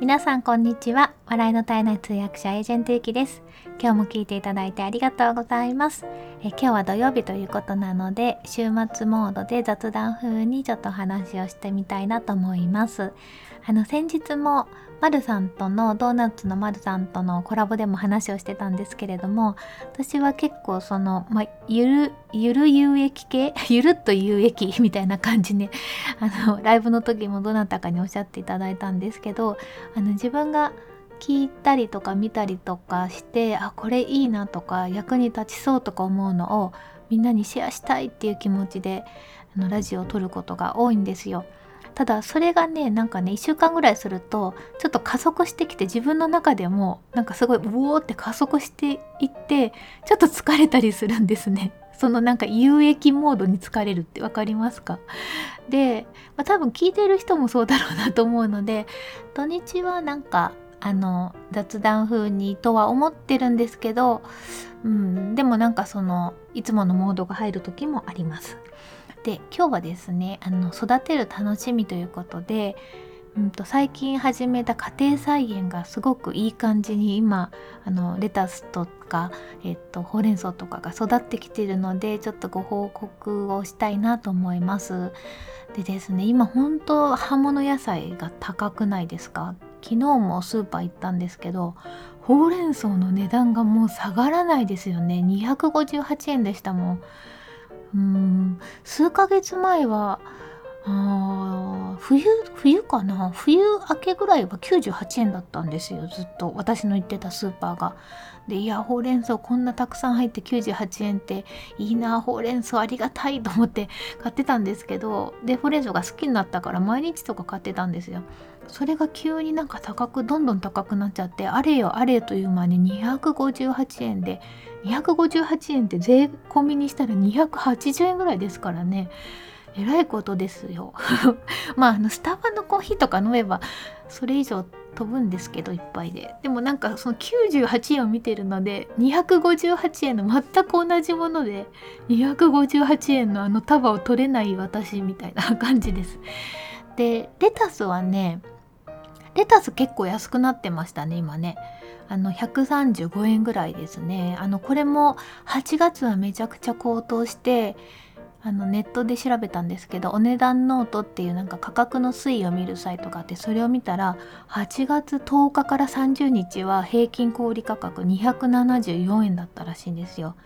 皆さんこんにちは。笑いの絶えない通訳者エージェントゆきです。今日も聞いていただいてありがとうございます。え今日は土曜日ということなので週末モードで雑談風にちょっと話をしてみたいなと思います。あの先日もまるさんとのドーナツのまるさんとのコラボでも話をしてたんですけれども私は結構その、まゆるゆる有益系？ゆるっと有益みたいな感じねあのライブの時もどなたかにおっしゃっていただいたんですけどあの自分が聞いたりとか見たりとかしてあこれいいなとか役に立ちそうとか思うのをみんなにシェアしたいっていう気持ちであのラジオを撮ることが多いんですよ。ただそれがねなんかね1週間ぐらいするとちょっと加速してきて自分の中でもなんかすごいうおーって加速していってちょっと疲れたりするんですね。そのなんか有益モードに疲れるって分かりますか？で、まあ、多分聞いてる人もそうだろうなと思うので土日はなんかあの雑談風にとは思ってるんですけど、うん、でもなんかそのいつものモードが入る時もあります。で今日はですねあの育てる楽しみということで、うんと、最近始めた家庭菜園がすごくいい感じに今あのレタスとか、えっと、ほうれん草とかが育ってきてるのでちょっとご報告をしたいなと思います。でですね今本当葉物野菜が高くないですか？昨日もスーパー行ったんですけどほうれん草の値段がもう下がらないですよね。258円でしたもん。数ヶ月前はあ冬冬かな？冬明けぐらいは98円だったんですよずっと私の行ってたスーパーが。でいやほうれん草こんなたくさん入って98円っていいなほうれん草ありがたいと思って 買ってたんですけどでほうれん草が好きになったから毎日とか買ってたんですよ。それが急になんか高くどんどん高くなっちゃってあれよあれよという間に258円で258円って税込みにしたら280円ぐらいですからね。えらいことですよ。まああのスタバのコーヒーとか飲めばそれ以上飛ぶんですけどいっぱいで。でもなんかその98円を見てるので258円の全く同じもので258円のあの束を取れない私みたいな感じです。でレタスはねレタス結構安くなってましたね今ね。あの135円ぐらいですねあのこれも8月はめちゃくちゃ高騰してあのネットで調べたんですけどお値段ノートっていうなんか価格の推移を見るサイトがあってそれを見たら8月10日から30日は平均小売価格274円だったらしいんですよ。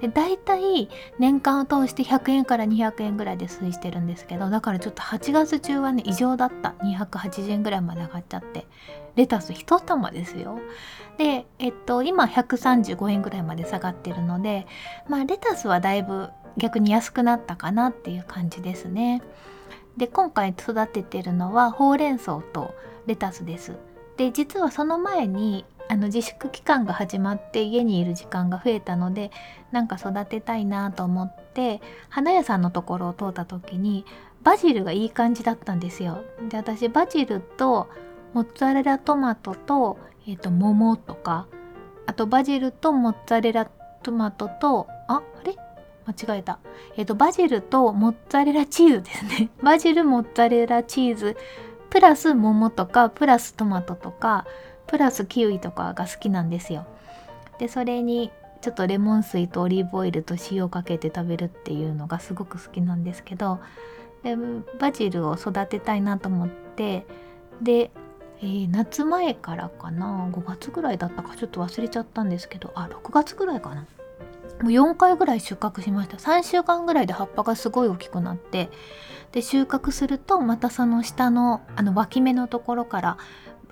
で大体年間を通して100円から200円ぐらいで推移してるんですけどだからちょっと8月中はね異常だった280円ぐらいまで上がっちゃってレタス1玉ですよ。でえっと今135円ぐらいまで下がってるのでまあレタスはだいぶ逆に安くなったかなっていう感じですね。で今回育ててるのはほうれん草とレタスです。で実はその前にあの自粛期間が始まって家にいる時間が増えたのでなんか育てたいなと思って花屋さんのところを通った時にバジルがいい感じだったんですよ。で私バジルとモッツァレラトマトと,、えーと、桃とかあとバジルとモッツァレラトマトとああれ？間違えた。えっ、ー、と、バジルとモッツァレラチーズですね。バジル、モッツァレラチーズ、プラス桃とか、プラストマトとか、プラスキウイとかが好きなんですよ。で、それにちょっとレモン水とオリーブオイルと塩をかけて食べるっていうのがすごく好きなんですけど、でバジルを育てたいなと思って、で、えー、夏前からかな？5月ぐらいだったかちょっと忘れちゃったんですけど。あ6月ぐらいかな？もう4回ぐらい収穫しました。3週間ぐらいで葉っぱがすごい大きくなって。で収穫するとまたその下のあの脇芽のところから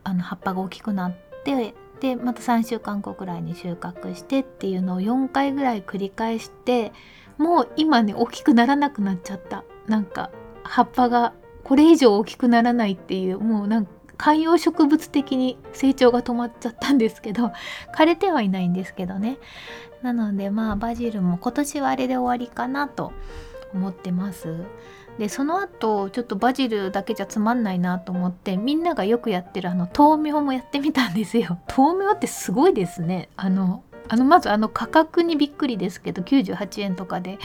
あの葉っぱが大きくなってでまた3週間後ぐらいに収穫してっていうのを4回ぐらい繰り返してもう今ね大きくならなくなっちゃった。なんか葉っぱがこれ以上大きくならないっていうもうなんか観葉植物的に成長が止まっちゃったんですけど 枯れてはいないんですけどね。なのでまあバジルも今年はあれで終わりかなと思ってます。でその後ちょっとバジルだけじゃつまんないなと思ってみんながよくやってるあの豆苗もやってみたんですよ。豆苗ってすごいですね。あのあのまずあの価格にびっくりですけど98円とかで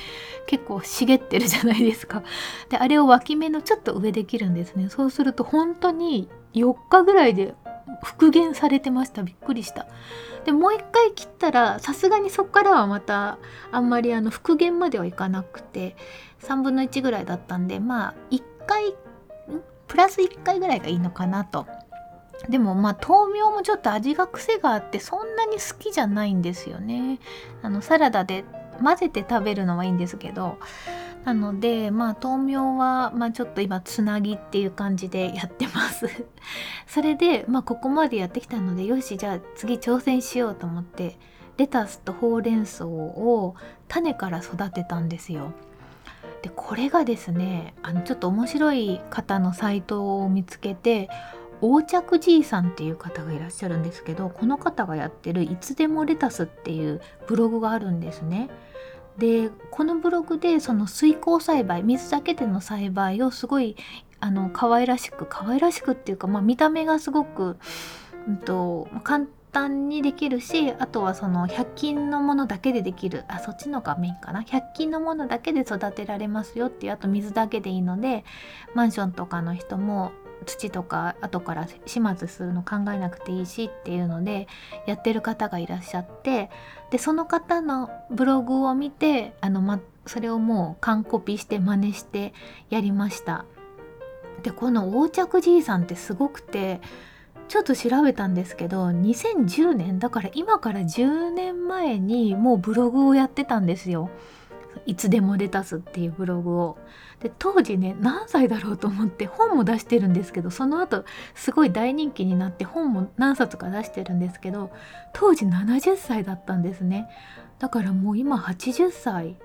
結構茂ってるじゃないですか。であれを脇芽のちょっと上で切るんですね。そうすると本当に4日ぐらいで復元されてました。びっくりした。でもう一回切ったらさすがにそっからはまたあんまりあの復元まではいかなくて3分の1ぐらいだったんでまあ1回プラス1回ぐらいがいいのかなと。でもまあ豆苗もちょっと味が癖があってそんなに好きじゃないんですよね。あのサラダで混ぜて食べるのはいいんですけどなのでまあ豆苗は、まあ、ちょっと今つなぎっていう感じでやってます それで、まあ、ここまでやってきたのでよしじゃあ次挑戦しようと思ってレタスとほうれん草を種から育てたんですよ。でこれがですねあのちょっと面白い方のサイトを見つけて横着じいさんっていう方がいらっしゃるんですけどこの方がやってる「いつでもレタス」っていうブログがあるんですね。でこのブログでその水耕栽培水だけでの栽培をすごいあの可愛らしく可愛らしくっていうか、まあ、見た目がすごく、うんと、簡単にできるしあとはその100均のものだけでできるあそっちのがメインかな？100均のものだけで育てられますよっていうあと水だけでいいのでマンションとかの人も土とか後から始末するの考えなくていいしっていうのでやってる方がいらっしゃってでその方のブログを見てあの、ま、それをもう完コピして真似してやりました。でこの横着じいさんってすごくてちょっと調べたんですけど2010年だから今から10年前にもうブログをやってたんですよ。いつでもレタスっていうブログを。で当時ね何歳だろうと思って本も出してるんですけどその後すごい大人気になって本も何冊か出してるんですけど当時70歳だったんですね。だからもう今80歳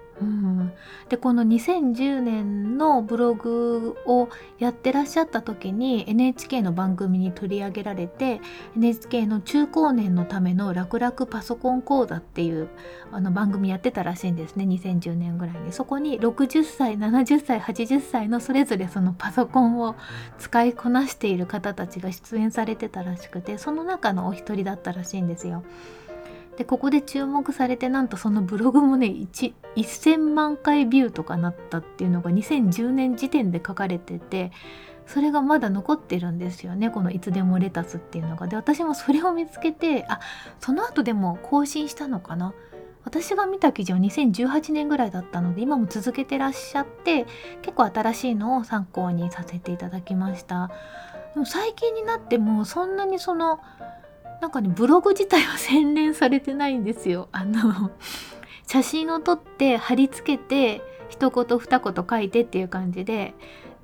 でこの2010年のブログをやってらっしゃった時に NHK の番組に取り上げられて NHK の中高年のための楽々パソコン講座っていうあの番組やってたらしいんですね2010年ぐらいにそこに60歳70歳80歳のそれぞれそのパソコンを使いこなしている方たちが出演されてたらしくてその中のお一人だったらしいんですよ。でここで注目されてなんとそのブログもね1000万回ビューとかなったっていうのが2010年時点で書かれててそれがまだ残ってるんですよねこの「いつでもレタス」っていうのが。で私もそれを見つけてあその後でも更新したのかな私が見た記事は2018年ぐらいだったので今も続けてらっしゃって結構新しいのを参考にさせていただきましたでも最近になってもそんなにそのなんかねブログ自体は洗練されてないんですよ。あの写真を撮って貼り付けて一言二言書いてっていう感じで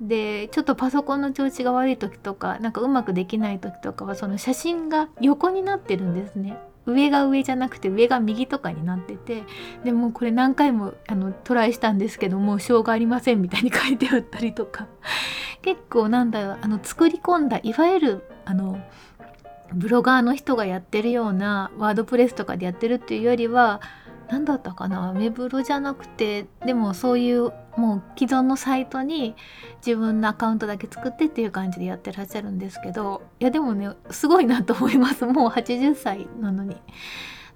でちょっとパソコンの調子が悪い時とかなんかうまくできない時とかはその写真が横になってるんですね。上が上じゃなくて上が右とかになっててでもこれ何回もあのトライしたんですけどもうしょうがありませんみたいに書いてあったりとか結構なんだろうあの作り込んだいわゆるあのブロガーの人がやってるようなワードプレスとかでやってるっていうよりは何だったかな？ウェブロじゃなくてでもそういうもう既存のサイトに自分のアカウントだけ作ってっていう感じでやってらっしゃるんですけどいやでもねすごいなと思います。もう80歳なのに。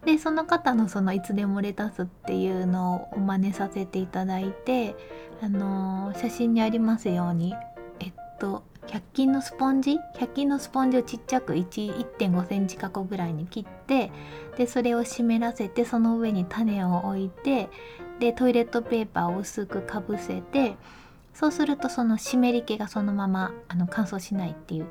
でその方のその「いつでもレタス」っていうのを真似させていただいてあのー、写真にありますように。えっと100均のスポンジ？100均のスポンジをちっちゃく1.5センチ角ぐらいに切ってでそれを湿らせてその上に種を置いてでトイレットペーパーを薄くかぶせてそうするとその湿り気がそのままあの乾燥しないっていう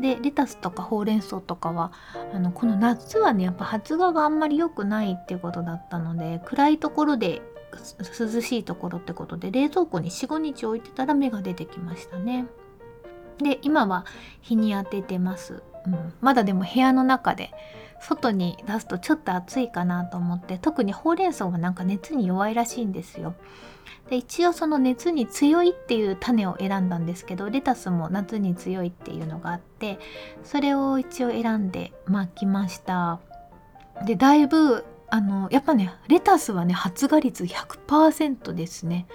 でレタスとかほうれん草とかはあのこの夏はねやっぱ発芽があんまり良くないっていうことだったので暗いところで涼しいところってことで冷蔵庫に45日置いてたら芽が出てきましたね。で今は日に当ててます、うん、まだでも部屋の中で外に出すとちょっと暑いかなと思って特にほうれん草はなんか熱に弱いらしいんですよ。で一応その熱に強いっていう種を選んだんですけどレタスも夏に強いっていうのがあってそれを一応選んで巻きました。でだいぶあのやっぱねレタスはね発芽率100%ですね。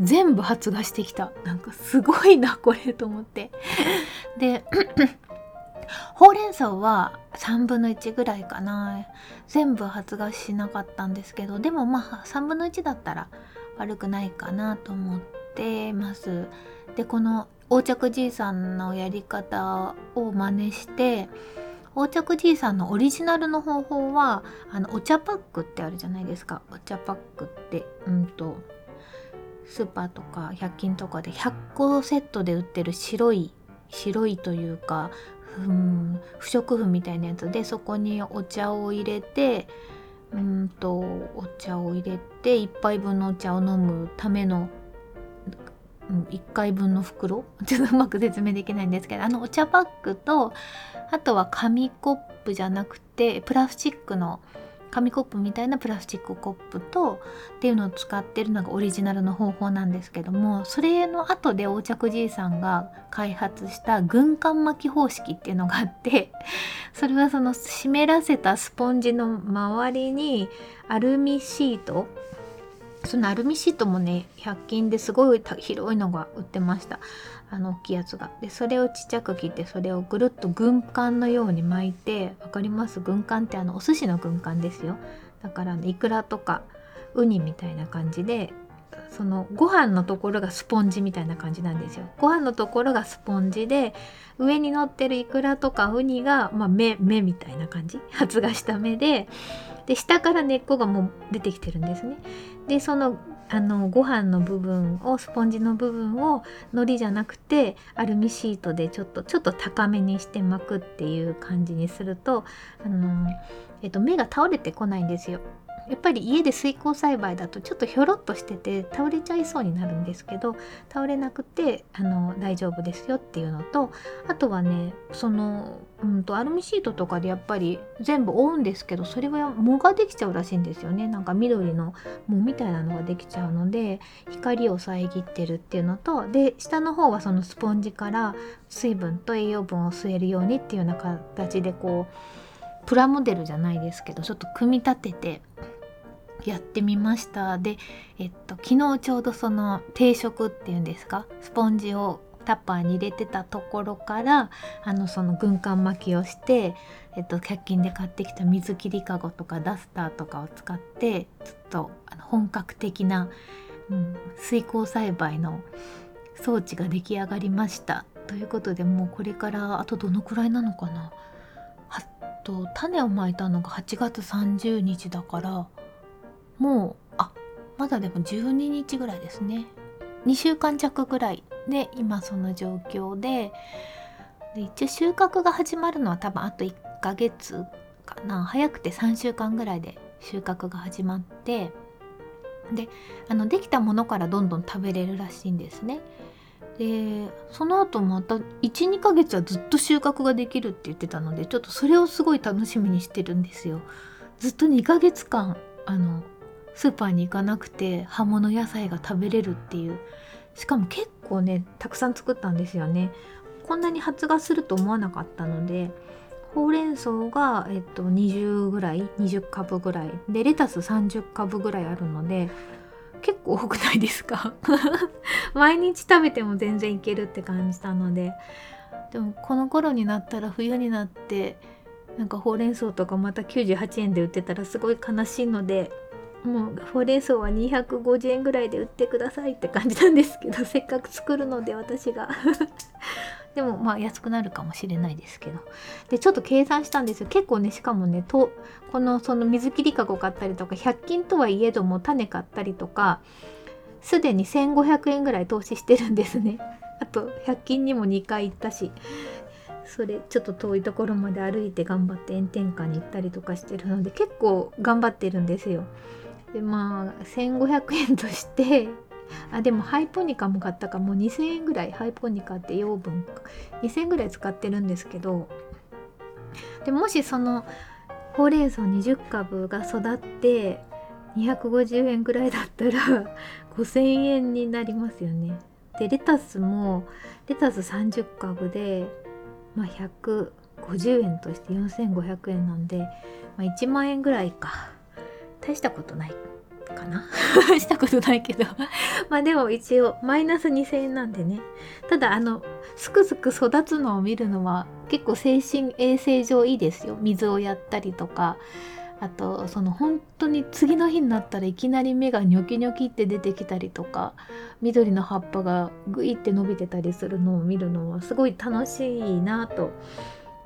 全部発芽してきた。なんかすごいなこれと思って。で ほうれん草は3分の1ぐらいかな。全部発芽しなかったんですけどでもまあ3分の1だったら悪くないかなと思ってます。でこの横着じいさんのやり方を真似して横着じいさんのオリジナルの方法はあのお茶パックってあるじゃないですか。お茶パックってうんとスーパーとか100均とかで100個セットで売ってる白い白いというかうん不織布みたいなやつでそこにお茶を入れてうんとお茶を入れて1杯分のお茶を飲むための、1回分の袋？ちょっとうまく説明できないんですけどあのお茶パックとあとは紙コップじゃなくてプラスチックの紙コップみたいなプラスチックコップとっていうのを使ってるのがオリジナルの方法なんですけどもそれの後で横着じいさんが開発した軍艦巻き方式っていうのがあって それはその湿らせたスポンジの周りにアルミシートそのアルミシートもね100均ですごい広いのが売ってました。あの大きいやつが。でそれをちっちゃく切ってそれをぐるっと軍艦のように巻いて分かります？軍艦ってあのお寿司の軍艦ですよ。だからイクラとかウニみたいな感じでそのご飯のところがスポンジみたいな感じなんですよ。ご飯のところがスポンジで上に乗ってるイクラとかウニが、まあ、目目みたいな感じ？発芽した目でで下から根っこがもう出てきてるんですね。でそのあのご飯の部分をスポンジの部分を海苔じゃなくてアルミシートでちょっとちょっと高めにして巻くっていう感じにするとあの、えっと、芽が倒れてこないんですよ。やっぱり家で水耕栽培だとちょっとひょろっとしてて倒れちゃいそうになるんですけど倒れなくてあの大丈夫ですよっていうのとあとはねその、うんと、アルミシートとかでやっぱり全部覆うんですけどそれは藻ができちゃうらしいんですよね。なんか緑の藻みたいなのができちゃうので光を遮ってるっていうのとで下の方はそのスポンジから水分と栄養分を吸えるようにっていうような形でこうプラモデルじゃないですけどちょっと組み立ててやってみました。で、えっと、昨日ちょうどその定食っていうんですか？スポンジをタッパーに入れてたところからあのその軍艦巻きをして、えっと、100均で買ってきた水切りかごとかダスターとかを使ってちょっとあの本格的な、うん、水耕栽培の装置が出来上がりました。ということでもうこれからあとどのくらいなのかな？あと種をまいたのが8月30日だからもうあまだでも12日ぐらいですね2週間弱ぐらいで今その状況でで一応収穫が始まるのは多分あと1ヶ月かな早くて3週間ぐらいで収穫が始まってであのできたものからどんどん食べれるらしいんですね。でその後また12ヶ月はずっと収穫ができるって言ってたのでちょっとそれをすごい楽しみにしてるんですよ。ずっと2ヶ月間あのスーパーに行かなくて葉物野菜が食べれるっていう。しかも結構ねたくさん作ったんですよね。こんなに発芽すると思わなかったのでほうれん草が、えっと、20ぐらい20株ぐらい。でレタス30株ぐらいあるので結構多くないですか？毎日食べても全然いけるって感じたので。でもこの頃になったら冬になってなんかほうれん草とかまた98円で売ってたらすごい悲しいのでもうほうれん草は250円ぐらいで売ってくださいって感じなんですけど せっかく作るので私が。でもまあ安くなるかもしれないですけど。でちょっと計算したんですよ。結構ねしかもねとこのその水切りかご買ったりとか100均とはいえども種買ったりとかすでに1500円ぐらい投資してるんですね。あと100均にも2回行ったしそれちょっと遠いところまで歩いて頑張って炎天下に行ったりとかしてるので結構頑張ってるんですよ。でまあ1500円としてあでもハイポニカも買ったかもう2000円ぐらいハイポニカって養分2000円ぐらい使ってるんですけどでもしそのほうれん草20株が育って250円ぐらいだったら 5000円になりますよね。でレタスもレタス30株で、まあ、150円として4500円なんで、まあ、1万円ぐらいか。大したことないかな？したことないけど。まあでも一応マイナス2000円なんでね。ただあのすくすく育つのを見るのは結構精神衛生上いいですよ。水をやったりとか。あとその本当に次の日になったらいきなり芽がニョキニョキって出てきたりとか。緑の葉っぱがグイって伸びてたりするのを見るのはすごい楽しいなと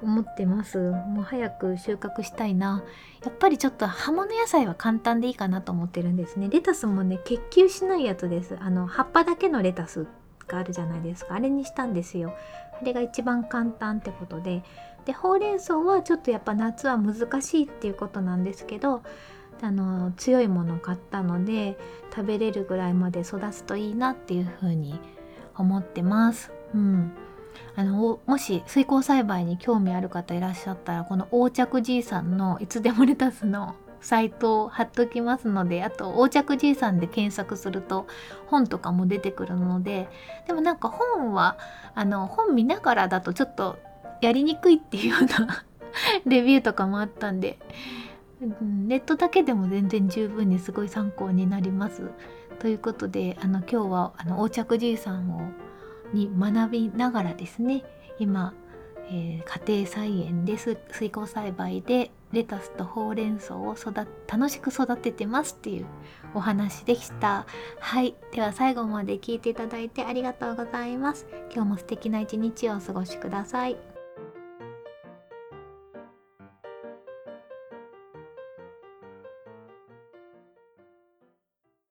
思ってます。もう早く収穫したいな。やっぱりちょっと葉物野菜は簡単でいいかなと思ってるんですね。レタスもね結球しないやつです。あの葉っぱだけのレタスがあるじゃないですか。あれにしたんですよ。あれが一番簡単ってことで。でほうれん草はちょっとやっぱ夏は難しいっていうことなんですけどあの強いものを買ったので食べれるぐらいまで育つといいなっていうふうに思ってます。うん、あのもし水耕栽培に興味ある方いらっしゃったらこの横着じいさんのいつでもレタスのサイトを貼っときますのであと横着じいさんで検索すると本とかも出てくるのででもなんか本はあの本見ながらだとちょっとやりにくいっていうような レビューとかもあったんでネットだけでも全然十分にすごい参考になります。ということであの今日はあの横着じいさんをに学びながらですね今、えー、家庭菜園で水耕栽培でレタスとほうれん草を育楽しく育ててますっていうお話でした。はい。では最後まで聞いていただいてありがとうございます。今日も素敵な一日をお過ごしください。